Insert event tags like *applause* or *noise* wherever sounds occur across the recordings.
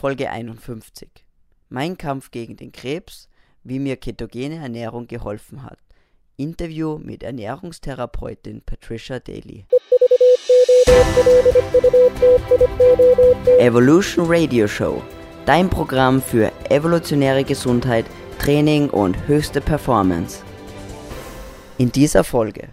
Folge 51. Mein Kampf gegen den Krebs, wie mir ketogene Ernährung geholfen hat. Interview mit Ernährungstherapeutin Patricia Daly. Evolution Radio Show. Dein Programm für evolutionäre Gesundheit, Training und höchste Performance. In dieser Folge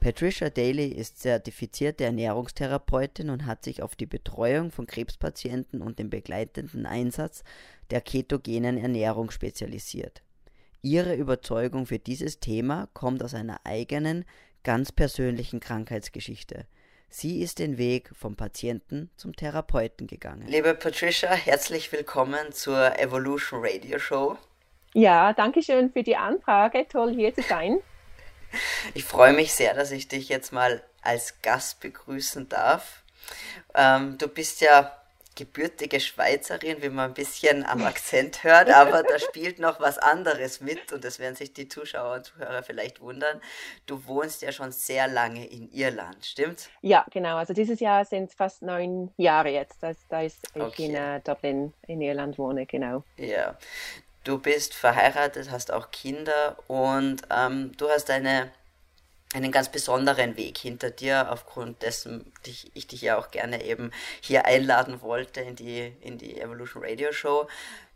Patricia Daly ist zertifizierte Ernährungstherapeutin und hat sich auf die Betreuung von Krebspatienten und den begleitenden Einsatz der ketogenen Ernährung spezialisiert. Ihre Überzeugung für dieses Thema kommt aus einer eigenen, ganz persönlichen Krankheitsgeschichte. Sie ist den Weg vom Patienten zum Therapeuten gegangen. Liebe Patricia, herzlich willkommen zur Evolution Radio Show. Ja, danke schön für die Anfrage. Toll hier zu sein. Ich freue mich sehr, dass ich dich jetzt mal als Gast begrüßen darf. Ähm, du bist ja gebürtige Schweizerin, wie man ein bisschen am Akzent hört, aber da spielt noch was anderes mit und das werden sich die Zuschauer und Zuhörer vielleicht wundern. Du wohnst ja schon sehr lange in Irland, stimmt? Ja, genau. Also dieses Jahr sind es fast neun Jahre jetzt, dass, da ich okay. in uh, Dublin in Irland wohne, genau. Ja, du bist verheiratet, hast auch Kinder und ähm, du hast eine, einen ganz besonderen Weg hinter dir, aufgrund dessen ich, ich dich ja auch gerne eben hier einladen wollte in die, in die Evolution Radio Show.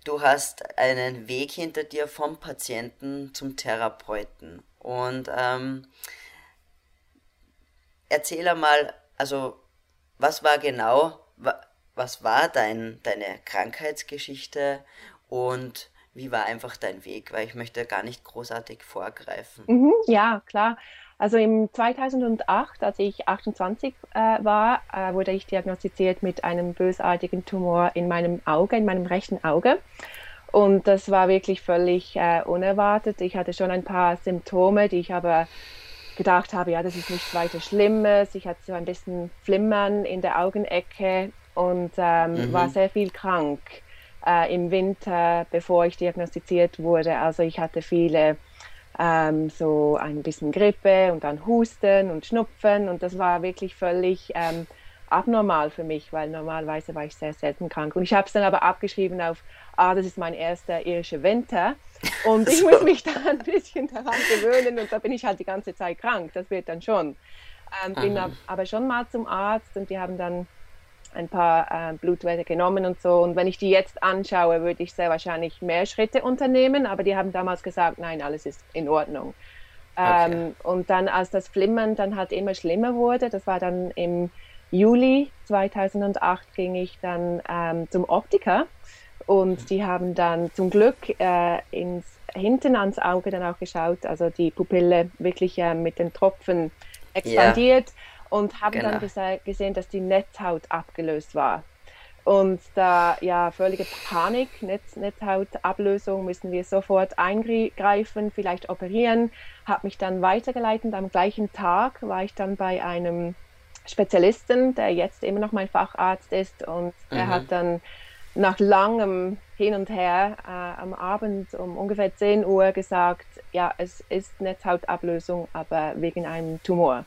Du hast einen Weg hinter dir vom Patienten zum Therapeuten. Und ähm, erzähl einmal, also was war genau, was war dein, deine Krankheitsgeschichte und wie war einfach dein Weg? Weil ich möchte gar nicht großartig vorgreifen. Mhm, ja, klar. Also im 2008, als ich 28 äh, war, äh, wurde ich diagnostiziert mit einem bösartigen Tumor in meinem Auge, in meinem rechten Auge. Und das war wirklich völlig äh, unerwartet. Ich hatte schon ein paar Symptome, die ich aber gedacht habe, ja, das ist nichts weiter Schlimmes. Ich hatte so ein bisschen Flimmern in der Augenecke und ähm, mhm. war sehr viel krank äh, im Winter, bevor ich diagnostiziert wurde. Also ich hatte viele ähm, so ein bisschen Grippe und dann Husten und Schnupfen und das war wirklich völlig ähm, abnormal für mich, weil normalerweise war ich sehr selten krank. Und ich habe es dann aber abgeschrieben auf, ah, das ist mein erster irischer Winter und ich *laughs* muss mich *laughs* da ein bisschen daran gewöhnen und da bin ich halt die ganze Zeit krank. Das wird dann schon. Ähm, bin aber schon mal zum Arzt und die haben dann ein paar äh, Blutwerte genommen und so. Und wenn ich die jetzt anschaue, würde ich sehr wahrscheinlich mehr Schritte unternehmen. Aber die haben damals gesagt, nein, alles ist in Ordnung. Okay. Ähm, und dann, als das Flimmern dann halt immer schlimmer wurde, das war dann im Juli 2008, ging ich dann ähm, zum Optiker. Und die haben dann zum Glück äh, ins, hinten ans Auge dann auch geschaut, also die Pupille wirklich äh, mit den Tropfen expandiert. Yeah und haben genau. dann gesehen, dass die Netzhaut abgelöst war. Und da ja völlige Panik, Netz, Netzhautablösung, müssen wir sofort eingreifen, vielleicht operieren. Habe mich dann weitergeleitet. Am gleichen Tag war ich dann bei einem Spezialisten, der jetzt immer noch mein Facharzt ist. Und mhm. er hat dann nach langem Hin und Her äh, am Abend um ungefähr 10 Uhr gesagt, ja, es ist Netzhautablösung, aber wegen einem Tumor.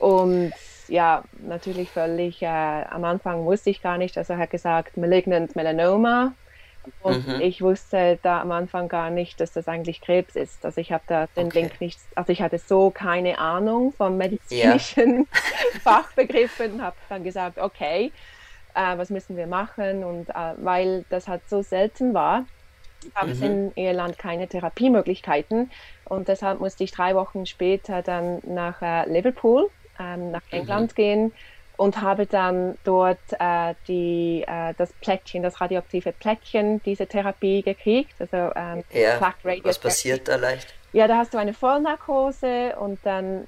Und ja, natürlich völlig, äh, am Anfang wusste ich gar nicht, also er hat gesagt Malignant Melanoma. Und mhm. ich wusste da am Anfang gar nicht, dass das eigentlich Krebs ist. Also ich habe da den okay. Link nicht, also ich hatte so keine Ahnung von medizinischen ja. *laughs* Fachbegriffen, habe dann gesagt, okay, äh, was müssen wir machen? Und äh, weil das halt so selten war, gab es mhm. in Irland keine Therapiemöglichkeiten. Und deshalb musste ich drei Wochen später dann nach äh, Liverpool ähm, nach mhm. England mhm. gehen und habe dann dort äh, die, äh, das Plättchen, das radioaktive Plättchen, diese Therapie gekriegt. Also, ähm, ja, was passiert da leicht? Ja, da hast du eine Vollnarkose und dann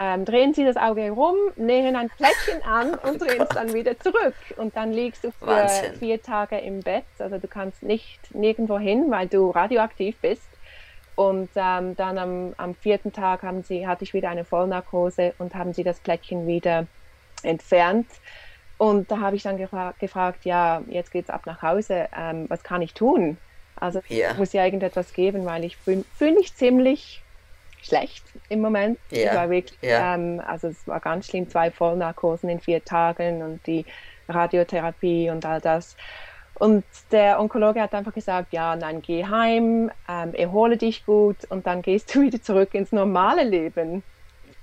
ähm, drehen sie das Auge herum, nähen ein Plättchen an *laughs* und oh drehen es dann wieder zurück. Und dann liegst du für Wahnsinn. vier Tage im Bett. Also du kannst nicht nirgendwo hin, weil du radioaktiv bist. Und ähm, dann am, am, vierten Tag haben sie, hatte ich wieder eine Vollnarkose und haben sie das Plättchen wieder entfernt. Und da habe ich dann gefra gefragt, ja, jetzt geht es ab nach Hause, ähm, was kann ich tun? Also ich muss ja irgendetwas geben, weil ich fühle fühl mich ziemlich schlecht im Moment. Ja. Ich war wirklich, ja. ähm, also es war ganz schlimm, zwei Vollnarkosen in vier Tagen und die Radiotherapie und all das. Und der Onkologe hat einfach gesagt, ja, dann geh heim, ähm, erhole dich gut und dann gehst du *laughs* wieder zurück ins normale Leben.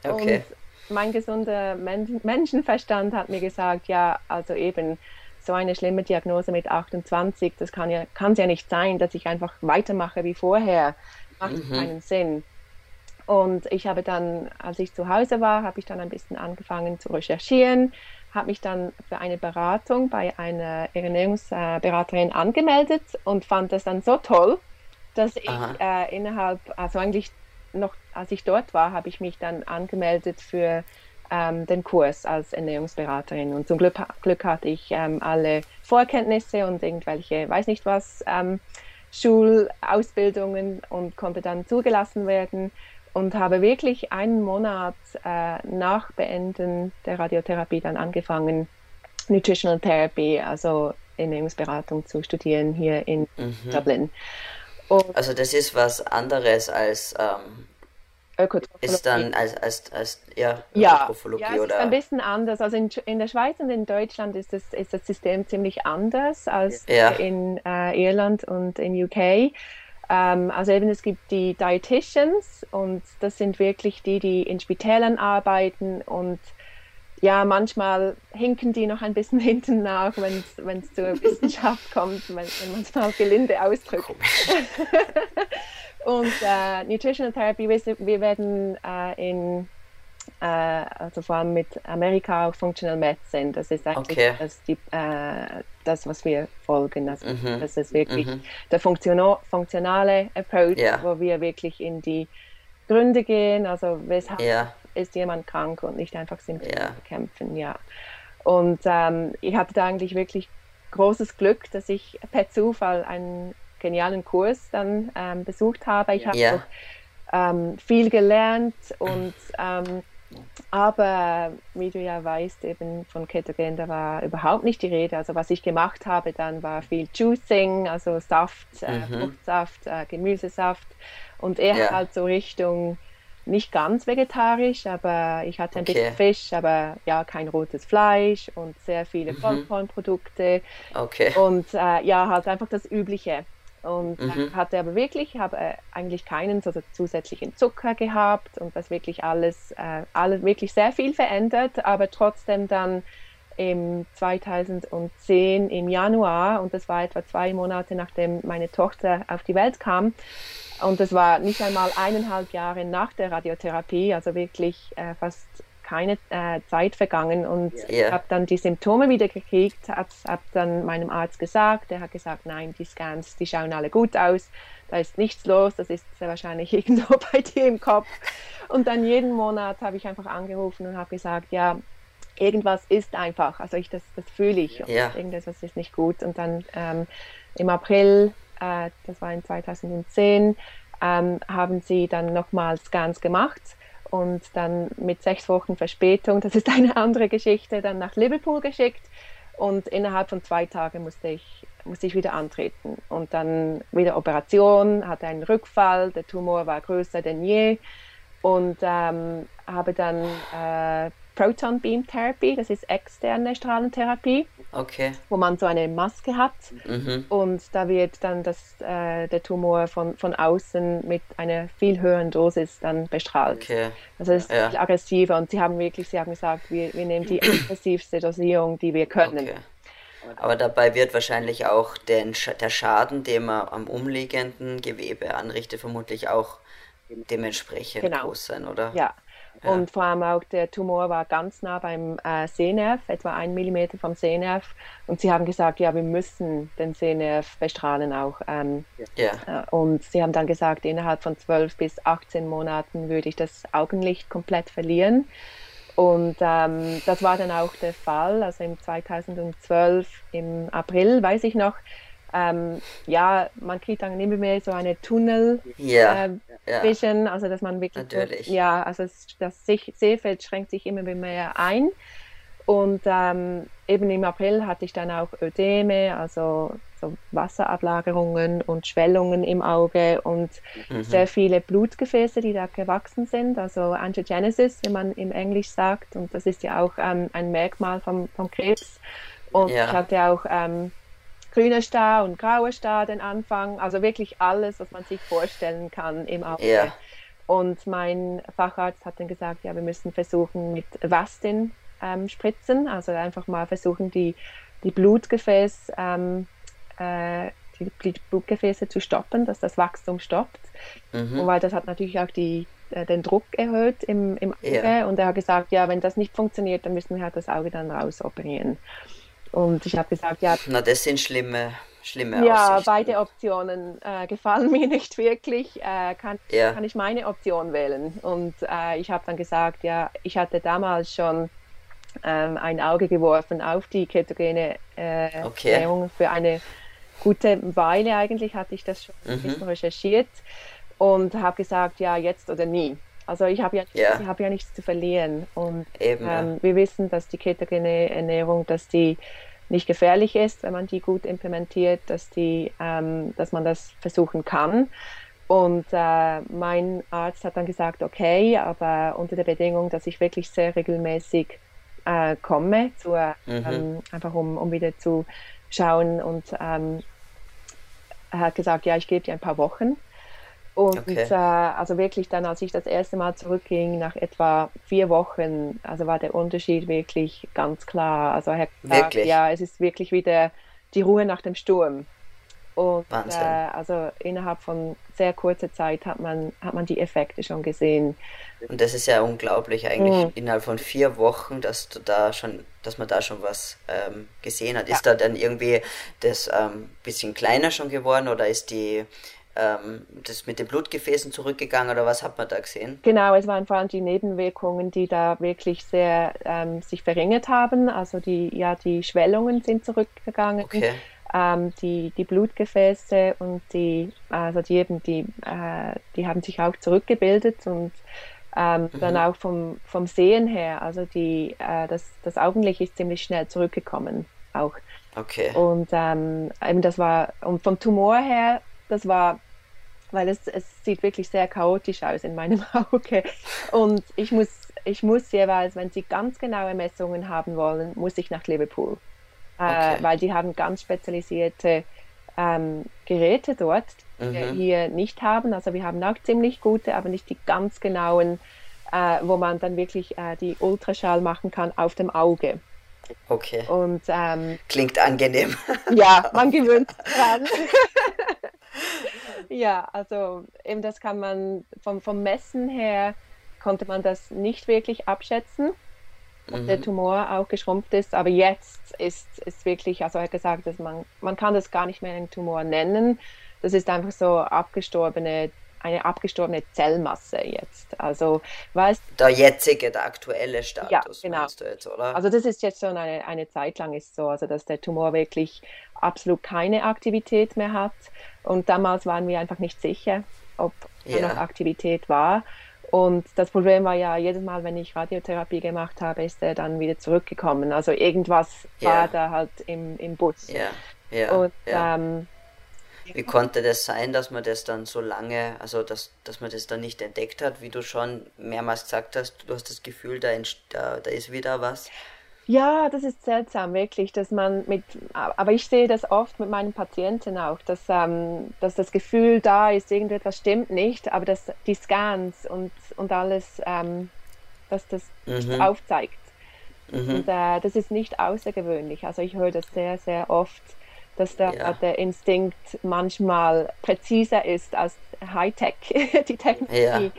Okay. Und mein gesunder Men Menschenverstand hat mir gesagt, ja, also eben so eine schlimme Diagnose mit 28, das kann ja, kann ja nicht sein, dass ich einfach weitermache wie vorher. Macht mhm. keinen Sinn. Und ich habe dann, als ich zu Hause war, habe ich dann ein bisschen angefangen zu recherchieren, habe mich dann für eine Beratung bei einer Ernährungsberaterin angemeldet und fand das dann so toll, dass ich äh, innerhalb, also eigentlich noch, als ich dort war, habe ich mich dann angemeldet für ähm, den Kurs als Ernährungsberaterin. Und zum Glück, Glück hatte ich ähm, alle Vorkenntnisse und irgendwelche, weiß nicht was, ähm, Schulausbildungen und konnte dann zugelassen werden und habe wirklich einen Monat äh, nach Beenden der Radiotherapie dann angefangen, Nutritional Therapy, also Ernährungsberatung zu studieren hier in mhm. Dublin. Und also das ist was anderes als ähm, ist dann als, als, als ja, ja, Ökotrophologie ja, es oder? ist ein bisschen anders. Also in, in der Schweiz und in Deutschland ist das, ist das System ziemlich anders als ja. in äh, Irland und in UK. Ähm, also eben es gibt die Dietitians und das sind wirklich die, die in Spitälern arbeiten und ja, manchmal hinken die noch ein bisschen *laughs* hinten nach, wenn es zur *laughs* Wissenschaft kommt, wenn, wenn man es mal gelinde ausdrückt. *laughs* und äh, Nutritional Therapy, wir, wir werden äh, in äh, also vor allem mit Amerika auch Functional Medicine. Das ist eigentlich okay. das, die, äh, das, was wir folgen. Also mhm. Das ist wirklich mhm. der Funktion funktionale Approach, ja. wo wir wirklich in die Gründe gehen, also weshalb ja. ist jemand krank und nicht einfach Symptome ja. bekämpfen. Ja. Und ähm, ich hatte da eigentlich wirklich großes Glück, dass ich per Zufall einen genialen Kurs dann ähm, besucht habe. Ich habe auch ähm, viel gelernt und ähm, aber wie du ja weißt, eben von Ketogen, da war überhaupt nicht die Rede. Also was ich gemacht habe, dann war viel Juicing, also Saft, äh, mhm. Fruchtsaft, äh, Gemüsesaft und eher ja. halt so Richtung nicht ganz vegetarisch, aber ich hatte ein okay. bisschen Fisch, aber ja, kein rotes Fleisch und sehr viele mhm. Vollkornprodukte. Okay. Und äh, ja, halt einfach das Übliche. Und mhm. hatte aber wirklich, habe äh, eigentlich keinen so zusätzlichen Zucker gehabt und das wirklich alles, äh, alles wirklich sehr viel verändert, aber trotzdem dann im 2010 im Januar und das war etwa zwei Monate nachdem meine Tochter auf die Welt kam und das war nicht einmal eineinhalb Jahre nach der Radiotherapie, also wirklich äh, fast keine äh, Zeit vergangen und yeah. ich habe dann die Symptome wieder gekriegt, habe hab dann meinem Arzt gesagt, der hat gesagt, nein, die Scans, die schauen alle gut aus, da ist nichts los, das ist sehr wahrscheinlich *laughs* irgendwo bei dir im Kopf. Und dann jeden Monat habe ich einfach angerufen und habe gesagt, ja, irgendwas ist einfach, also ich, das, das fühle ich, ja. irgendetwas ist nicht gut. Und dann ähm, im April, äh, das war in 2010, ähm, haben sie dann nochmal Scans gemacht und dann mit sechs Wochen Verspätung, das ist eine andere Geschichte, dann nach Liverpool geschickt und innerhalb von zwei Tagen musste ich, musste ich wieder antreten. Und dann wieder Operation, hatte einen Rückfall, der Tumor war größer denn je. Und ähm, habe dann äh, Proton Beam Therapy, das ist externe Strahlentherapie, okay. wo man so eine Maske hat mhm. und da wird dann das, äh, der Tumor von, von außen mit einer viel höheren Dosis dann bestrahlt. Okay. Also es ist ja. viel aggressiver und sie haben wirklich, sie haben gesagt, wir, wir nehmen die *clears throat* aggressivste Dosierung, die wir können. Okay. Aber dabei wird wahrscheinlich auch den, der Schaden, den man am umliegenden Gewebe anrichtet, vermutlich auch dementsprechend genau. groß sein, oder? Ja, und vor allem auch der Tumor war ganz nah beim äh, Sehnerv, etwa ein Millimeter vom Sehnerv. Und sie haben gesagt, ja, wir müssen den Sehnerv bestrahlen auch. Ähm, ja. Äh, und sie haben dann gesagt, innerhalb von 12 bis 18 Monaten würde ich das Augenlicht komplett verlieren. Und ähm, das war dann auch der Fall. Also im 2012, im April, weiß ich noch, ähm, ja, man kriegt dann immer mehr so eine Tunnel yeah, äh, Vision, also dass man wirklich, Natürlich. ja, also das Sehfeld schränkt sich immer mehr ein. Und ähm, eben im April hatte ich dann auch Ödeme, also so Wasserablagerungen und Schwellungen im Auge und mhm. sehr viele Blutgefäße, die da gewachsen sind, also Angiogenesis, wie man im Englisch sagt. Und das ist ja auch ähm, ein Merkmal vom, vom Krebs. Und ja. ich hatte auch ähm, grüner Star und grauer Star den Anfang. Also wirklich alles, was man sich vorstellen kann im Auge. Ja. Und mein Facharzt hat dann gesagt, ja, wir müssen versuchen mit Vastin ähm, spritzen, also einfach mal versuchen, die, die Blutgefäß, ähm, äh, die, Blutgefäße zu stoppen, dass das Wachstum stoppt. Mhm. Und weil das hat natürlich auch die, äh, den Druck erhöht im, im Auge. Ja. Und er hat gesagt, ja, wenn das nicht funktioniert, dann müssen wir halt das Auge dann rausoperieren. Und ich habe gesagt, ja. Na, das sind schlimme, schlimme Ja, Aussichten. beide Optionen äh, gefallen *laughs* mir nicht wirklich. Äh, kann, ja. kann ich meine Option wählen? Und äh, ich habe dann gesagt, ja, ich hatte damals schon ähm, ein Auge geworfen auf die ketogene äh, okay. Ernährung für eine gute Weile eigentlich hatte ich das schon mhm. recherchiert und habe gesagt, ja, jetzt oder nie. Also ich habe ja. Ich hab ja nichts zu verlieren. Und Eben, ähm, wir wissen, dass die ketogene Ernährung, dass die nicht gefährlich ist, wenn man die gut implementiert, dass, die, ähm, dass man das versuchen kann. Und äh, mein Arzt hat dann gesagt, okay, aber unter der Bedingung, dass ich wirklich sehr regelmäßig äh, komme, zur, mhm. ähm, einfach um, um wieder zu schauen. Und ähm, er hat gesagt, ja, ich gebe dir ein paar Wochen. Und okay. äh, also wirklich dann, als ich das erste Mal zurückging, nach etwa vier Wochen, also war der Unterschied wirklich ganz klar. Also er gesagt, wirklich? ja, es ist wirklich wieder die Ruhe nach dem Sturm. Und äh, also innerhalb von sehr kurzer Zeit hat man, hat man die Effekte schon gesehen. Und das ist ja unglaublich eigentlich mhm. innerhalb von vier Wochen, dass du da schon, dass man da schon was ähm, gesehen hat. Ja. Ist da dann irgendwie das ähm, bisschen kleiner schon geworden oder ist die ähm, das mit den Blutgefäßen zurückgegangen oder was hat man da gesehen? Genau, es waren vor allem die Nebenwirkungen, die da wirklich sehr ähm, sich verringert haben. Also die, ja, die Schwellungen sind zurückgegangen. Okay. Ähm, die, die Blutgefäße und die, also die eben, die, äh, die haben sich auch zurückgebildet und ähm, mhm. dann auch vom, vom Sehen her, also die, äh, das, das Augenlicht ist ziemlich schnell zurückgekommen auch. Okay. Und ähm, eben das war, und vom Tumor her das war, weil es, es sieht wirklich sehr chaotisch aus in meinem *laughs* Auge. Und ich muss, ich muss jeweils, wenn Sie ganz genaue Messungen haben wollen, muss ich nach Liverpool. Äh, okay. Äh, weil die haben ganz spezialisierte ähm, Geräte dort, die mhm. wir hier nicht haben. Also wir haben auch ziemlich gute, aber nicht die ganz genauen, äh, wo man dann wirklich äh, die Ultraschall machen kann auf dem Auge. Okay. Und, ähm, Klingt angenehm. Ja, *laughs* man gewöhnt sich dran. *laughs* ja, also eben das kann man vom, vom Messen her konnte man das nicht wirklich abschätzen, ob mhm. der Tumor auch geschrumpft ist. Aber jetzt ist es wirklich, also er hat gesagt, dass man, man kann das gar nicht mehr einen Tumor nennen. Das ist einfach so abgestorbene eine abgestorbene Zellmasse jetzt. Also was der jetzige, der aktuelle Status, ja, genau. du jetzt, oder? Also das ist jetzt schon eine, eine Zeit lang ist so, also dass der Tumor wirklich absolut keine Aktivität mehr hat. Und damals waren wir einfach nicht sicher, ob yeah. noch Aktivität war. Und das Problem war ja, jedes Mal, wenn ich Radiotherapie gemacht habe, ist er dann wieder zurückgekommen. Also irgendwas yeah. war da halt im, im Bus. Ja, ja. Und ähm, wie konnte das sein, dass man das dann so lange, also dass, dass man das dann nicht entdeckt hat, wie du schon mehrmals gesagt hast, du hast das Gefühl, da, da, da ist wieder was? Ja, das ist seltsam, wirklich, dass man mit, aber ich sehe das oft mit meinen Patienten auch, dass, ähm, dass das Gefühl da ist, irgendetwas stimmt nicht, aber dass die Scans und, und alles, ähm, dass das mhm. aufzeigt. Mhm. Und äh, das ist nicht außergewöhnlich. Also ich höre das sehr, sehr oft dass der, ja. der Instinkt manchmal präziser ist als Hightech, *laughs* die Technologie. Ja.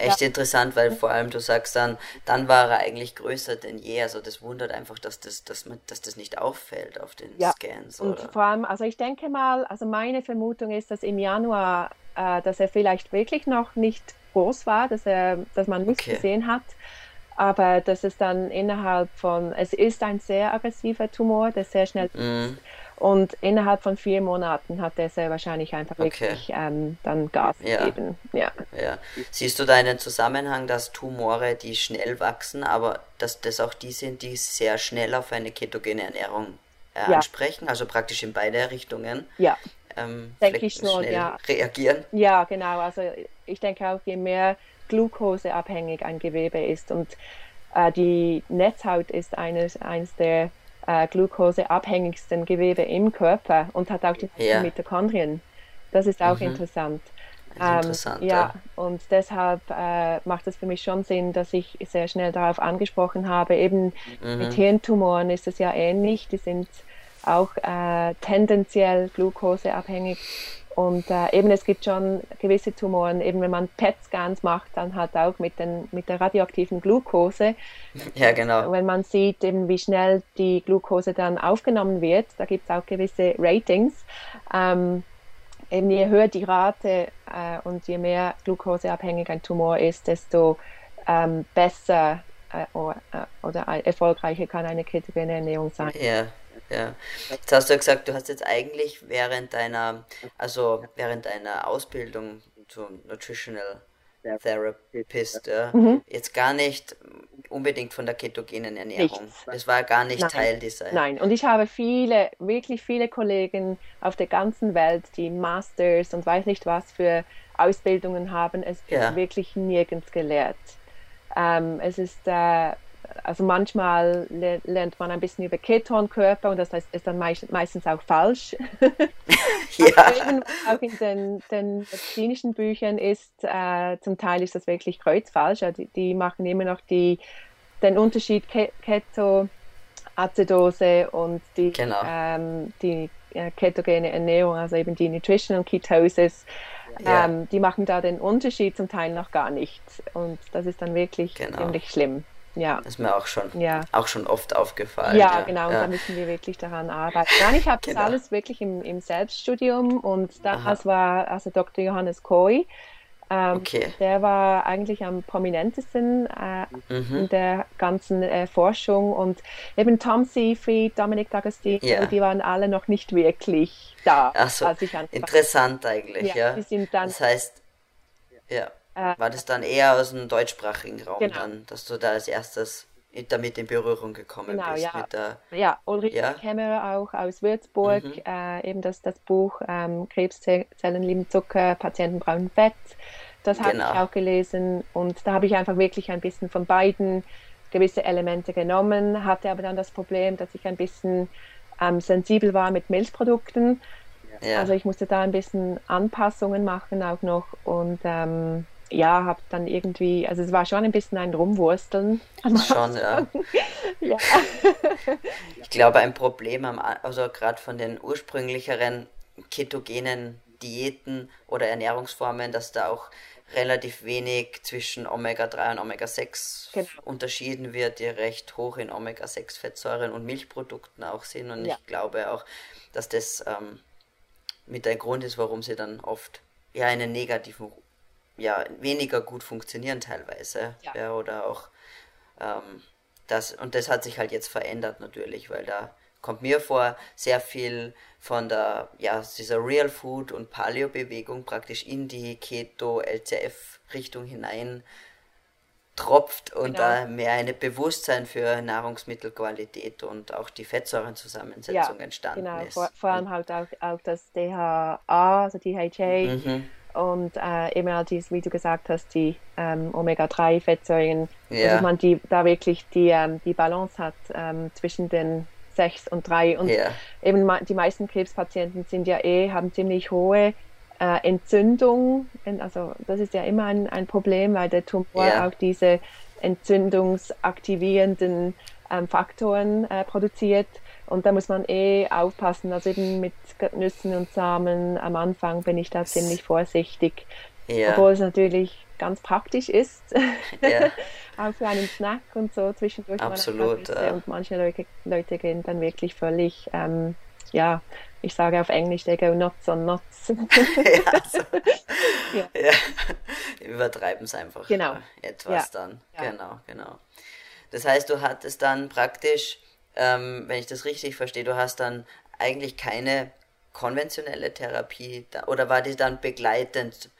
Echt ja. interessant, weil vor allem du sagst dann, dann war er eigentlich größer denn je. Also das wundert einfach, dass das, dass man, dass das nicht auffällt auf den ja. Scans. Oder? Und vor allem, also ich denke mal, also meine Vermutung ist, dass im Januar, äh, dass er vielleicht wirklich noch nicht groß war, dass er, dass man nichts okay. gesehen hat. Aber dass es dann innerhalb von, es ist ein sehr aggressiver Tumor, der sehr schnell mm. Und innerhalb von vier Monaten hat er sehr wahrscheinlich einfach okay. wirklich ähm, dann Gas ja. gegeben. Ja. ja. Siehst du da einen Zusammenhang, dass Tumore, die schnell wachsen, aber dass das auch die sind, die sehr schnell auf eine ketogene Ernährung äh, ja. ansprechen, also praktisch in beide Richtungen? Ja. Ähm, denke ich schon, ja. Reagieren? Ja, genau. Also ich denke auch, je mehr glukoseabhängig ein Gewebe ist und äh, die Netzhaut ist eines, eines der äh, glukoseabhängigsten Gewebe im Körper und hat auch die ja. Mitochondrien. Das ist auch mhm. interessant. Ähm, interessant. Ja, ja, und deshalb äh, macht es für mich schon Sinn, dass ich sehr schnell darauf angesprochen habe. Eben mhm. mit Hirntumoren ist es ja ähnlich. Die sind auch äh, tendenziell glukoseabhängig. Und äh, eben es gibt schon gewisse Tumoren, eben wenn man PET-Scans macht, dann halt auch mit, den, mit der radioaktiven Glucose. Ja, genau. Wenn man sieht, eben wie schnell die Glucose dann aufgenommen wird, da gibt es auch gewisse Ratings. Ähm, eben je höher die Rate äh, und je mehr glukoseabhängig ein Tumor ist, desto ähm, besser äh, oder, äh, oder erfolgreicher kann eine ketogene Ernährung sein. Ja. Ja. Jetzt hast du gesagt, du hast jetzt eigentlich während deiner, also während deiner Ausbildung zum Nutritional Therapist, ja, mhm. jetzt gar nicht unbedingt von der ketogenen Ernährung. Nichts. Das war gar nicht Nein. Teil dieser. Nein, und ich habe viele, wirklich viele Kollegen auf der ganzen Welt, die Masters und weiß nicht was für Ausbildungen haben, es ja. wirklich nirgends gelehrt. Ähm, es ist äh, also manchmal lernt man ein bisschen über Ketonkörper und das heißt, ist dann meistens auch falsch. *laughs* ja. auch in den, den medizinischen Büchern ist, äh, zum Teil ist das wirklich kreuzfalsch. die, die machen immer noch die, den Unterschied Ke Ketoazidose und die, genau. ähm, die äh, ketogene Ernährung, also eben die Nutritional Ketosis. Ja. Ähm, die machen da den Unterschied zum Teil noch gar nicht. Und das ist dann wirklich genau. ziemlich schlimm. Ja. Das ist mir auch schon, ja. auch schon oft aufgefallen. Ja, ja. genau, ja. da müssen wir wirklich daran arbeiten. Nein, ich habe genau. das alles wirklich im, im Selbststudium und das war also Dr. Johannes Koi. Ähm, okay. Der war eigentlich am prominentesten äh, mhm. in der ganzen äh, Forschung und eben Tom Seafried, Dominic D'Agostino, yeah. die waren alle noch nicht wirklich da. Ach so, interessant eigentlich, ja. ja. das heißt, ja. Äh, War das dann eher aus dem deutschsprachigen Raum genau. dann, dass du da als erstes damit in Berührung gekommen genau, bist? Ja, der, ja Ulrich ja? Kämmerer auch aus Würzburg, mhm. äh, eben das, das Buch ähm, Krebszellen lieben Zucker, Patienten brauchen Fett. Das habe genau. ich auch gelesen und da habe ich einfach wirklich ein bisschen von beiden gewisse Elemente genommen, hatte aber dann das Problem, dass ich ein bisschen ähm, sensibel war mit Milchprodukten. Ja. Also ich musste da ein bisschen Anpassungen machen auch noch und ähm, ja, habe dann irgendwie, also es war schon ein bisschen ein Rumwursteln. *laughs* Schon, ja. ja. ich glaube, ein Problem, am, also gerade von den ursprünglicheren ketogenen Diäten oder Ernährungsformen, dass da auch relativ wenig zwischen Omega-3 und Omega-6 genau. unterschieden wird, die recht hoch in Omega-6-Fettsäuren und Milchprodukten auch sind. Und ja. ich glaube auch, dass das ähm, mit der Grund ist, warum sie dann oft ja einen negativen ja weniger gut funktionieren teilweise. Ja. ja oder auch ähm, das, und das hat sich halt jetzt verändert natürlich, weil da kommt mir vor, sehr viel von der, ja, dieser Real Food und Paleo-Bewegung praktisch in die Keto-LCF-Richtung hinein tropft und genau. da mehr ein Bewusstsein für Nahrungsmittelqualität und auch die Fettsäurenzusammensetzung ja, entstanden genau. ist. Vor, vor allem halt auch, auch das DHA, also DHA, mhm und äh, eben auch dies, wie du gesagt hast, die ähm, Omega-3-Fettsäuren, ja. dass man die, da wirklich die, ähm, die Balance hat ähm, zwischen den 6 und 3. Und ja. eben die meisten Krebspatienten sind ja eh, haben ziemlich hohe äh, Entzündung. Also das ist ja immer ein, ein Problem, weil der Tumor ja. auch diese entzündungsaktivierenden ähm, Faktoren äh, produziert. Und da muss man eh aufpassen. Also eben mit Nüssen und Samen am Anfang bin ich da ziemlich vorsichtig. Ja. Obwohl es natürlich ganz praktisch ist. Ja. *laughs* auch für einen Snack und so zwischendurch. Absolut. Ja. Und manche Leute, Leute gehen dann wirklich völlig, ähm, ja, ich sage auf Englisch, they go nuts on nuts. *laughs* ja, *laughs* also, ja. ja. Übertreiben es einfach genau. etwas dann. Genau, genau. Das heißt, du hattest dann praktisch, ähm, wenn ich das richtig verstehe, du hast dann eigentlich keine konventionelle Therapie oder war die dann begleitend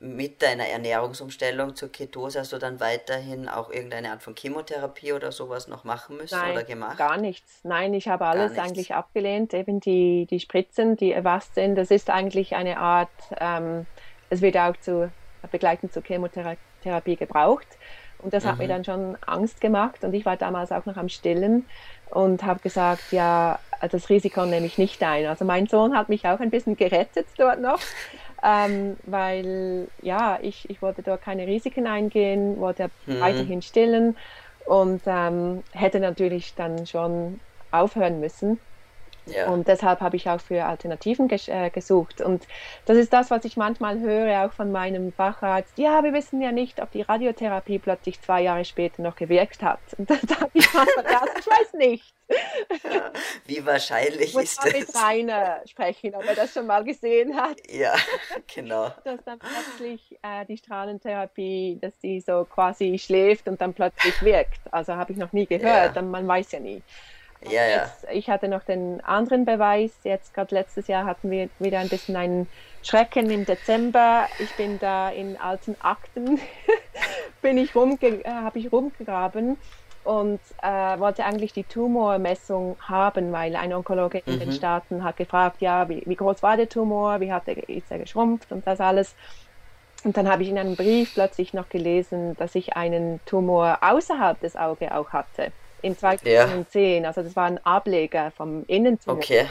mit deiner Ernährungsumstellung zur Ketose? Hast du dann weiterhin auch irgendeine Art von Chemotherapie oder sowas noch machen müssen Nein, oder gemacht? Gar nichts. Nein, ich habe alles eigentlich abgelehnt. Eben die, die Spritzen, die erwasst sind, das ist eigentlich eine Art, ähm, es wird auch zu begleitend zur Chemotherapie gebraucht. Und das mhm. hat mir mhm. dann schon Angst gemacht und ich war damals auch noch am Stillen und habe gesagt, ja, das Risiko nehme ich nicht ein. Also mein Sohn hat mich auch ein bisschen gerettet dort noch, ähm, weil ja, ich, ich wollte dort keine Risiken eingehen, wollte mhm. weiterhin stillen und ähm, hätte natürlich dann schon aufhören müssen. Ja. Und deshalb habe ich auch für Alternativen ges äh, gesucht. Und das ist das, was ich manchmal höre, auch von meinem Facharzt. Ja, wir wissen ja nicht, ob die Radiotherapie plötzlich zwei Jahre später noch gewirkt hat. Und *laughs* da sage ich manchmal, ja, ich weiß nicht. Ja, *laughs* wie wahrscheinlich Muss ist das? mit Rainer sprechen, ob er das schon mal gesehen hat. Ja, genau. *laughs* Dass dann plötzlich äh, die Strahlentherapie, dass die so quasi schläft und dann plötzlich wirkt. Also habe ich noch nie gehört, ja. man weiß ja nie. Ja, ja. Jetzt, ich hatte noch den anderen Beweis. Jetzt gerade letztes Jahr hatten wir wieder ein bisschen einen Schrecken im Dezember. Ich bin da in alten Akten, *laughs* bin ich rumge äh, habe ich rumgegraben und äh, wollte eigentlich die Tumormessung haben, weil ein Onkologe mhm. in den mhm. Staaten hat gefragt, ja, wie, wie groß war der Tumor, wie hat er, ist er geschrumpft und das alles. Und dann habe ich in einem Brief plötzlich noch gelesen, dass ich einen Tumor außerhalb des Auges auch hatte in 2010. Ja. Also das war ein Ableger vom Innentumor. Okay.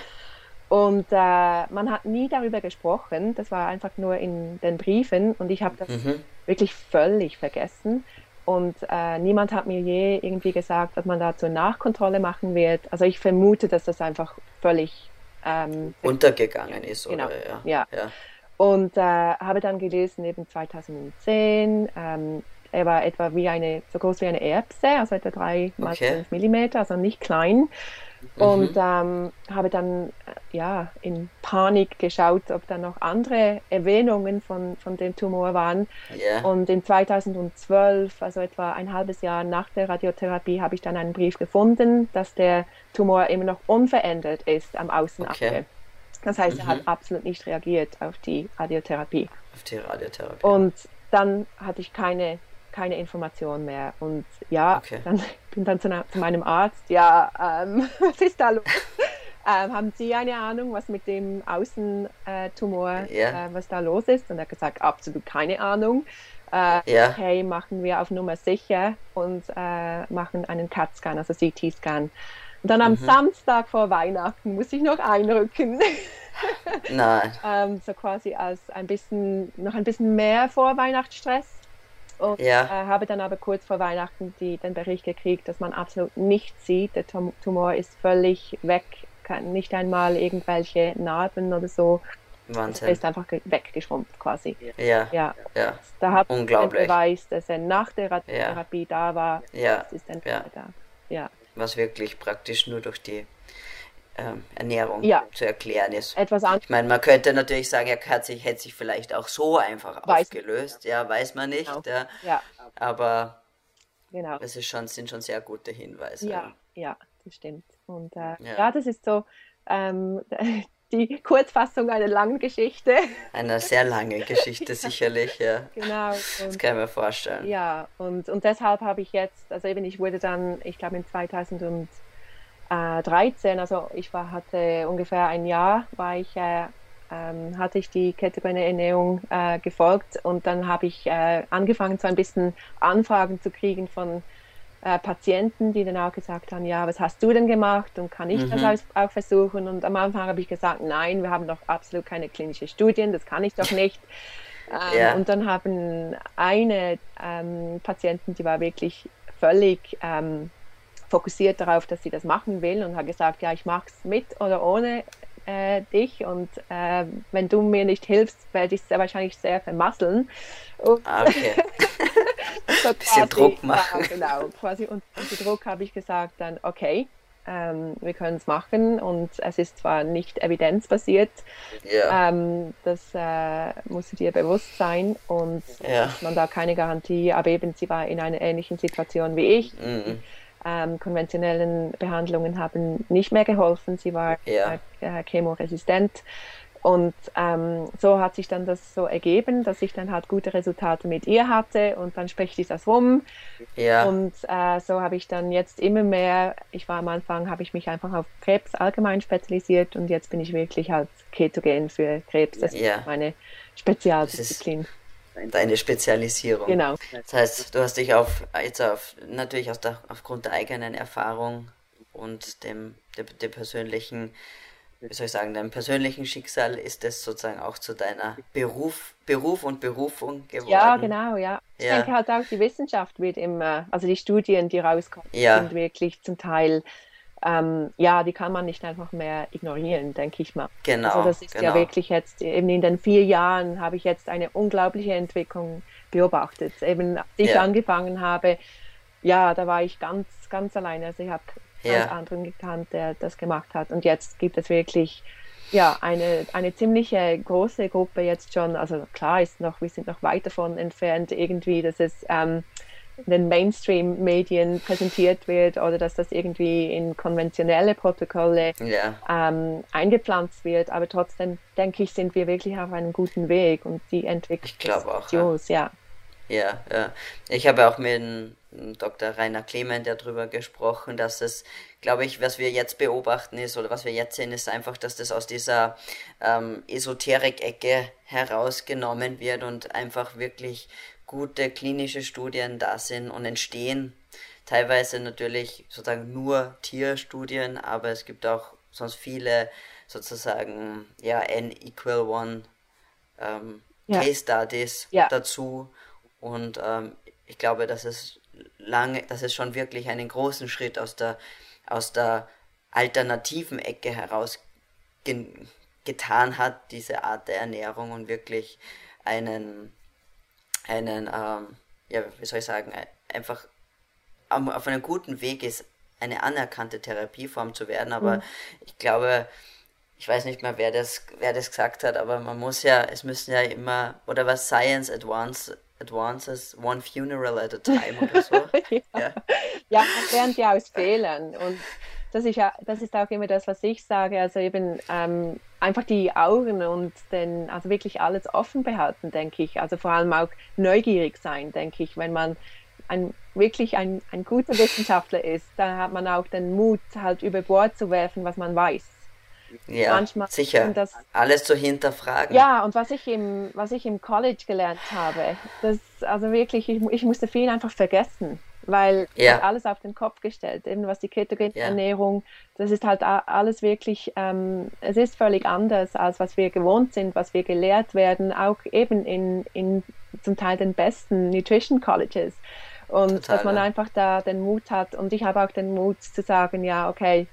Und äh, man hat nie darüber gesprochen. Das war einfach nur in den Briefen und ich habe das mhm. wirklich völlig vergessen. Und äh, niemand hat mir je irgendwie gesagt, dass man dazu Nachkontrolle machen wird. Also ich vermute, dass das einfach völlig ähm, untergegangen ist. Genau. Oder? Ja. ja. ja. Und äh, habe dann gelesen, eben 2010, ähm, war etwa wie eine, so groß wie eine Erbse, also etwa drei mal fünf Millimeter, also nicht klein. Mhm. Und ähm, habe dann äh, ja in Panik geschaut, ob da noch andere Erwähnungen von, von dem Tumor waren. Yeah. Und in 2012, also etwa ein halbes Jahr nach der Radiotherapie, habe ich dann einen Brief gefunden, dass der Tumor immer noch unverändert ist am Außenapfel. Okay. Das heißt, mhm. er hat mhm. absolut nicht reagiert auf die Radiotherapie. Auf die Radiotherapie. Und dann hatte ich keine keine Information mehr. Und ja, okay. dann bin dann zu, zu, meinem Arzt, ja, ähm, *laughs* was ist da los? *laughs* ähm, haben Sie eine Ahnung, was mit dem Außentumor, yeah. äh, was da los ist? Und er hat gesagt, absolut keine Ahnung. Äh, yeah. Okay, machen wir auf Nummer sicher und äh, machen einen CAT-Scan, also CT-Scan. Und dann am mhm. Samstag vor Weihnachten muss ich noch einrücken. *laughs* Nein. ähm, so quasi als ein bisschen, noch ein bisschen mehr Vorweihnachtsstress. Und ja. äh, habe dann aber kurz vor Weihnachten die, den Bericht gekriegt, dass man absolut nichts sieht. Der Tumor ist völlig weg, kann nicht einmal irgendwelche Narben oder so. Wahnsinn. Er ist einfach weggeschrumpft quasi. Ja. ja. ja. Da hat man den Beweis, dass er nach der Therapie ja. da war. Ja. Das ist dann ja. da. Ja. Was wirklich praktisch nur durch die Ernährung ja. zu erklären ist. Etwas anderes. Ich meine, man könnte natürlich sagen, er hat sich, hätte sich vielleicht auch so einfach weiß aufgelöst. Ja, weiß man nicht. Genau. Ja. ja. Aber genau. das ist schon, sind schon sehr gute Hinweise. Ja, ja, das stimmt. Und äh, ja. ja. das ist so ähm, *laughs* die Kurzfassung einer langen Geschichte. Einer sehr langen Geschichte *laughs* sicherlich, ja. Genau. Und, das kann ich mir vorstellen. Ja, und, und deshalb habe ich jetzt, also eben ich wurde dann, ich glaube in 2000 und äh, 13, also ich war, hatte ungefähr ein Jahr, war ich, äh, ähm, hatte ich die ketogene Ernährung äh, gefolgt und dann habe ich äh, angefangen, so ein bisschen Anfragen zu kriegen von äh, Patienten, die dann auch gesagt haben, ja, was hast du denn gemacht und kann ich mhm. das auch versuchen? Und am Anfang habe ich gesagt, nein, wir haben doch absolut keine klinischen Studien, das kann ich doch nicht. *laughs* Ähm, ja. Und dann haben eine ähm, Patientin, die war wirklich völlig ähm, fokussiert darauf, dass sie das machen will und hat gesagt, ja, ich mache es mit oder ohne äh, dich und äh, wenn du mir nicht hilfst, werde ich es wahrscheinlich sehr vermasseln. Und ah, okay. *laughs* *laughs* so bisschen Druck machen. Ja, genau, quasi unter Druck habe ich gesagt dann, okay, ähm, wir können es machen und es ist zwar nicht evidenzbasiert, yeah. ähm, das äh, muss dir bewusst sein und yeah. man da keine Garantie, aber eben sie war in einer ähnlichen Situation wie ich. Mm ähm, konventionellen Behandlungen haben nicht mehr geholfen. Sie war ja. äh, chemoresistent. Und ähm, so hat sich dann das so ergeben, dass ich dann halt gute Resultate mit ihr hatte und dann spricht sich das rum. Ja. Und äh, so habe ich dann jetzt immer mehr, ich war am Anfang, habe ich mich einfach auf Krebs allgemein spezialisiert und jetzt bin ich wirklich halt ketogen für Krebs. Das ja. ist meine Spezialdisziplin. Deine Spezialisierung. Genau. Das heißt, du hast dich auf, jetzt auf, natürlich aus der, aufgrund der eigenen Erfahrung und dem, dem, dem persönlichen wie soll ich sagen, deinem persönlichen Schicksal ist es sozusagen auch zu deiner Beruf, Beruf und Berufung geworden. Ja, genau, ja. Ich ja. denke halt auch, die Wissenschaft wird immer, also die Studien, die rauskommen, ja. sind wirklich zum Teil, ähm, ja, die kann man nicht einfach mehr ignorieren, denke ich mal. Genau. Also das ist genau. ja wirklich jetzt, eben in den vier Jahren habe ich jetzt eine unglaubliche Entwicklung beobachtet. Eben, als ich ja. angefangen habe, ja, da war ich ganz, ganz alleine. Also ich habe ja. anderen gekannt, der das gemacht hat. Und jetzt gibt es wirklich ja, eine, eine ziemliche große Gruppe jetzt schon. Also klar ist noch, wir sind noch weit davon entfernt, irgendwie, dass es ähm, den Mainstream-Medien präsentiert wird oder dass das irgendwie in konventionelle Protokolle ja. ähm, eingepflanzt wird. Aber trotzdem denke ich, sind wir wirklich auf einem guten Weg und die Entwicklung glaube auch, ja. ja. Ja. Ich habe auch mit Dr. Rainer Clement darüber gesprochen, dass es, glaube ich, was wir jetzt beobachten ist oder was wir jetzt sehen, ist einfach, dass das aus dieser ähm, Esoterik-Ecke herausgenommen wird und einfach wirklich gute klinische Studien da sind und entstehen. Teilweise natürlich sozusagen nur Tierstudien, aber es gibt auch sonst viele sozusagen ja n equal one ähm, ja. Case Studies ja. dazu und ähm, ich glaube, dass es lange, dass es schon wirklich einen großen Schritt aus der, aus der alternativen Ecke heraus ge getan hat, diese Art der Ernährung und wirklich einen, einen, ähm, ja, wie soll ich sagen, einfach auf einem guten Weg ist, eine anerkannte Therapieform zu werden. Aber mhm. ich glaube, ich weiß nicht mehr, wer das, wer das gesagt hat, aber man muss ja, es müssen ja immer, oder was Science Advance advances one funeral at a time oder so. *laughs* ja. ja. ja, lernt ja aus Fehlern und das ist ja, das ist auch immer das, was ich sage. Also eben ähm, einfach die Augen und den, also wirklich alles offen behalten, denke ich. Also vor allem auch neugierig sein, denke ich, wenn man ein, wirklich ein, ein guter Wissenschaftler ist, dann hat man auch den Mut, halt über Bord zu werfen, was man weiß. Ja, Manchmal sicher. Das, Alles zu hinterfragen. Ja, und was ich im, was ich im College gelernt habe, das, also wirklich, ich, ich musste viel einfach vergessen, weil ja. alles auf den Kopf gestellt, eben was die ketogene ja. Ernährung, das ist halt alles wirklich, ähm, es ist völlig anders, als was wir gewohnt sind, was wir gelehrt werden, auch eben in, in zum Teil den besten Nutrition Colleges. Und Total, dass man ja. einfach da den Mut hat. Und ich habe auch den Mut zu sagen, ja, okay,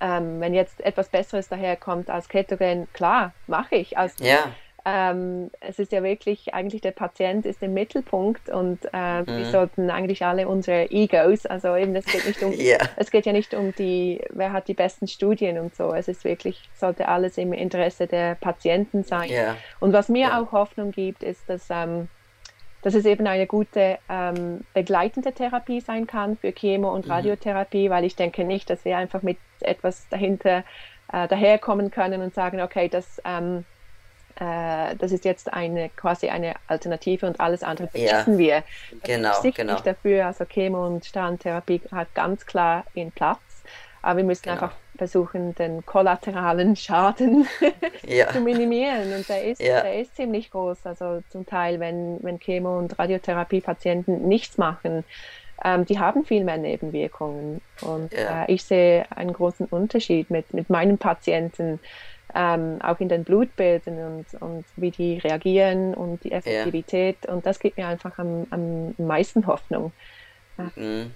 ähm, wenn jetzt etwas Besseres daherkommt als Ketogen, klar, mache ich. Also, ja. Ähm, es ist ja wirklich, eigentlich der Patient ist im Mittelpunkt und äh, mhm. wir sollten eigentlich alle unsere Egos, also eben, es geht nicht um, *laughs* ja. es geht ja nicht um die, wer hat die besten Studien und so. Es ist wirklich, sollte alles im Interesse der Patienten sein. Ja. Und was mir ja. auch Hoffnung gibt, ist, dass ähm, dass es eben eine gute ähm, begleitende Therapie sein kann für Chemo- und mhm. Radiotherapie, mhm. weil ich denke nicht, dass wir einfach mit etwas dahinter äh, daherkommen können und sagen, okay, das, ähm, äh, das ist jetzt eine quasi eine Alternative und alles andere vergessen ja, wir. Genau, ich genau. dafür, also Chemo- und Strahlentherapie hat ganz klar ihren Platz. Aber wir müssen genau. einfach versuchen, den kollateralen Schaden *laughs* ja. zu minimieren. Und der ist, ja. der ist ziemlich groß. Also zum Teil, wenn, wenn Chemo- und Radiotherapie-Patienten nichts machen, ähm, die haben viel mehr Nebenwirkungen. Und ja. äh, ich sehe einen großen Unterschied mit, mit meinen Patienten, ähm, auch in den Blutbildern und, und wie die reagieren und die Effektivität. Und das gibt mir einfach am, am meisten Hoffnung. Mhm.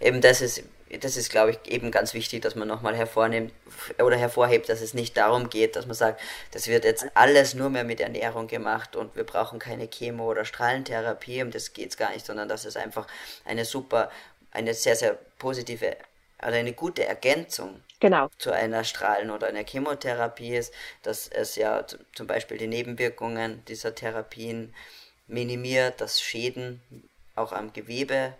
Eben das ist das ist, glaube ich, eben ganz wichtig, dass man nochmal hervornimmt oder hervorhebt, dass es nicht darum geht, dass man sagt, das wird jetzt alles nur mehr mit Ernährung gemacht und wir brauchen keine Chemo- oder Strahlentherapie, um das geht es gar nicht, sondern dass es einfach eine super, eine sehr, sehr positive, also eine gute Ergänzung genau. zu einer Strahlen- oder einer Chemotherapie ist, dass es ja zum Beispiel die Nebenwirkungen dieser Therapien minimiert, dass Schäden auch am Gewebe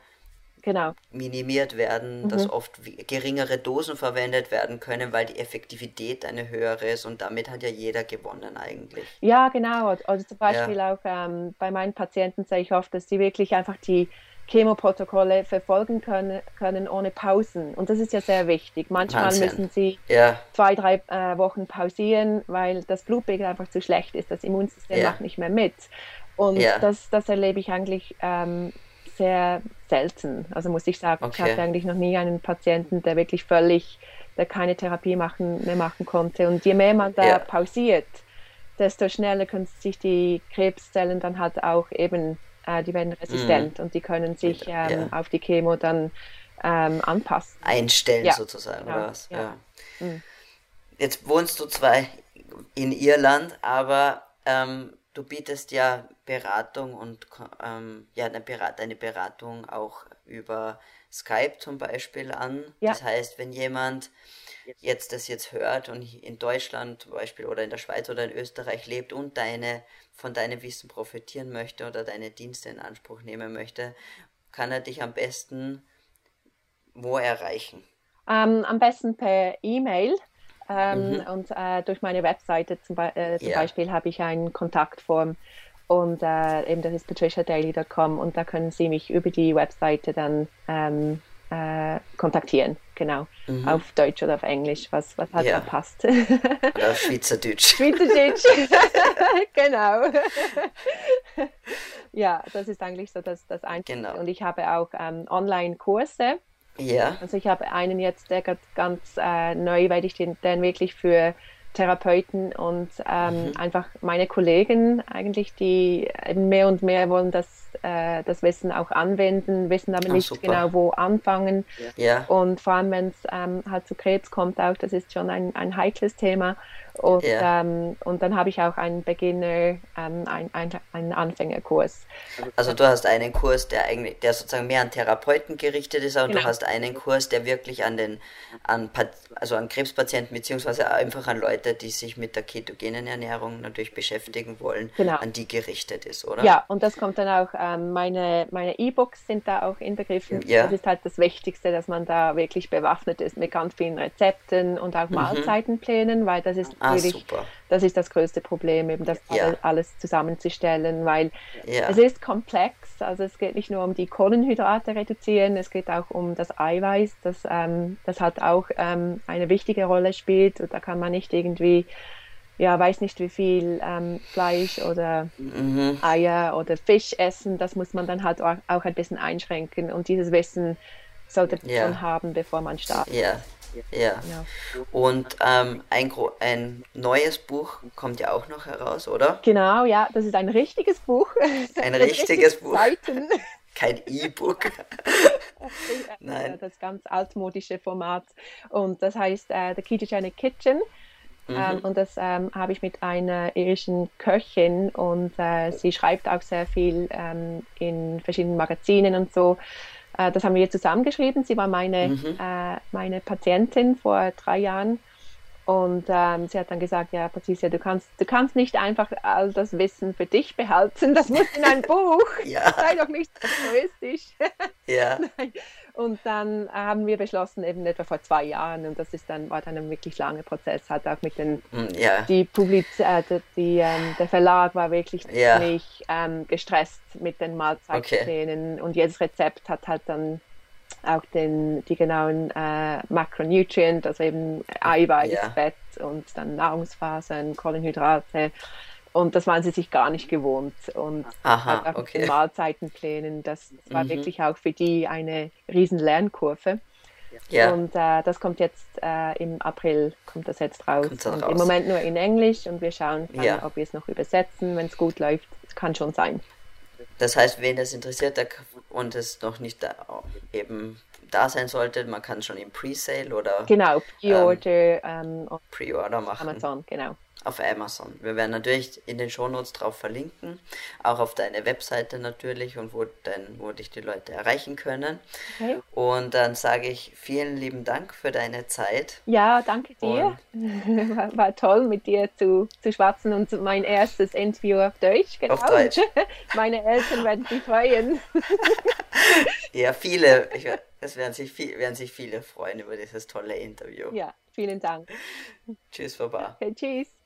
genau. minimiert werden, mhm. dass oft geringere Dosen verwendet werden können, weil die Effektivität eine höhere ist und damit hat ja jeder gewonnen eigentlich. Ja, genau. Also zum Beispiel ja. auch ähm, bei meinen Patienten sehe ich oft, dass sie wirklich einfach die Chemoprotokolle verfolgen können, können ohne Pausen. Und das ist ja sehr wichtig. Manchmal Wahnsinn. müssen sie Ja, zwei, drei äh, Wochen pausieren, weil das Blutbild einfach zu schlecht ist. Das Immunsystem Ja. macht nicht mehr mit. Und Ja. das, das erlebe ich eigentlich ähm, sehr selten. Also muss ich sagen, ich Okay. hatte eigentlich noch nie einen Patienten, der wirklich völlig, der keine Therapie machen, mehr machen konnte. Und je mehr man da pausiert, desto schneller können sich die Krebszellen dann halt auch eben, äh, die werden resistent und die können sich Ja. ähm, auf die Chemo dann ähm, anpassen. einstellen Ja, sozusagen, genau, oder was? ja. Mhm. Jetzt wohnst du zwar in Irland, aber ähm, du bietest ja Beratung und ähm, ja, eine, Berat eine Beratung auch über Skype zum Beispiel an. Ja. Das heißt, wenn jemand jetzt das jetzt hört und in Deutschland zum Beispiel oder in der Schweiz oder in Österreich lebt und deine von deinem Wissen profitieren möchte oder deine Dienste in Anspruch nehmen möchte, kann er dich am besten wo erreichen? Ähm, am besten per E-Mail. Ähm, Und äh, durch meine Webseite zum, Be äh, zum Ja. Beispiel habe ich eine Kontaktform und äh, eben das ist patriciadaily.com und da können Sie mich über die Webseite dann ähm, äh, kontaktieren. Genau. Auf Deutsch oder auf Englisch, was, was halt Ja. da passt. *laughs* Oder auf Schweizerdeutsch? Schweizerdeutsch. *laughs* genau. *laughs* ja, das ist eigentlich so das, das Einzige. Genau. Und ich habe auch ähm, Online-Kurse. Ja. Also ich habe einen jetzt, der ganz, ganz äh, neu, weil ich den, den wirklich für Therapeuten und ähm, Mhm. einfach meine Kollegen eigentlich, die mehr und mehr wollen das, äh, das Wissen auch anwenden, wissen aber Ah, nicht super. genau, wo anfangen. Ja. Und vor allem, wenn es ähm, halt zu Krebs kommt, auch das ist schon ein, ein heikles Thema. Und, Ja. ähm, und dann habe ich auch einen Beginner, ähm, ein, ein, einen Anfängerkurs. Also du hast einen Kurs, der eigentlich, der sozusagen mehr an Therapeuten gerichtet ist, und du Genau. hast einen Kurs, der wirklich an den, an also an Krebspatienten beziehungsweise einfach an Leute, die sich mit der ketogenen Ernährung natürlich beschäftigen wollen, Genau. an die gerichtet ist, oder? Ja, und das kommt dann auch, ähm, meine meine E-Books sind da auch inbegriffen. Ja. Das ist halt das Wichtigste, dass man da wirklich bewaffnet ist mit ganz vielen Rezepten und auch Mahlzeitenplänen, weil das ist Mhm. Ah, super. das ist das größte Problem, eben das Ja. alles, zusammenzustellen, weil Ja. es ist komplex. Also es geht nicht nur um die Kohlenhydrate reduzieren, es geht auch um das Eiweiß, das, ähm, das halt auch ähm, eine wichtige Rolle spielt. Und da kann man nicht irgendwie, ja, weiß nicht wie viel ähm, Fleisch oder Mhm. Eier oder Fisch essen. Das muss man dann halt auch auch ein bisschen einschränken. Und dieses Wissen sollte man Ja. schon haben, bevor man startet. Ja. Ja. Ja. Und ähm, ein, ein neues Buch kommt ja auch noch heraus, oder? Genau, ja, das ist ein richtiges Buch. Ein *laughs* richtiges richtig Buch. Seiten. *laughs* Kein E-Book. *laughs* Nein. Das ganz altmodische Format. Und das heißt äh, The Ketogenic Kitchen. Mhm. Ähm, und das ähm, habe ich mit einer irischen Köchin und äh, sie schreibt auch sehr viel ähm, in verschiedenen Magazinen und so. Äh, das haben wir zusammengeschrieben. Sie war meine, Mhm. äh, meine Patientin vor drei Jahren. Und ähm, sie hat dann gesagt, ja, Patricia, du kannst, du kannst nicht einfach all das Wissen für dich behalten. Das muss in ein *laughs* Buch. Ja. Sei doch nicht so egoistisch. Ja. *laughs* Und dann haben wir beschlossen, eben etwa vor zwei Jahren, und das ist dann, war dann ein wirklich langer Prozess, halt auch mit den, Hm, Ja. die Publiz äh, die, ähm, der Verlag war wirklich Ja. ziemlich ähm, gestresst mit den Mahlzeitplänen und jedes Rezept hat halt dann auch den, die genauen äh, Macronutrient, also eben Eiweiß, Ja. Fett und dann Nahrungsfasern, Kohlenhydrate. Und das waren sie sich gar nicht gewohnt. Und Aha, auch mit okay. den Mahlzeitenplänen, das, das war Mhm. wirklich auch für die eine riesen Lernkurve. Ja. Und äh, das kommt jetzt äh, im April, kommt das jetzt raus. Raus. Im Moment nur in Englisch und wir schauen, dann, Ja. ob wir es noch übersetzen, wenn es gut läuft. Es kann schon sein. Das heißt, wen das interessiert und es noch nicht da, eben da sein sollte, man kann schon im Pre-Sale oder Genau, Pre-Order ähm, auf Pre-Order machen Amazon, genau. Auf Amazon. Wir werden natürlich in den Shownotes drauf verlinken, auch auf deine Webseite natürlich und wo, dein, wo dich die Leute erreichen können. Okay. Und dann sage ich vielen lieben Dank für deine Zeit. Ja, danke dir. *laughs* war, war toll, mit dir zu, zu schwatzen und mein erstes Interview auf Deutsch. Genau. Auf Deutsch. *laughs* Meine Eltern werden sich freuen. *laughs* Ja, viele, ich, es werden sich, viel, werden sich viele freuen über dieses tolle Interview. Ja, vielen Dank. Tschüss, Baba. Okay, tschüss.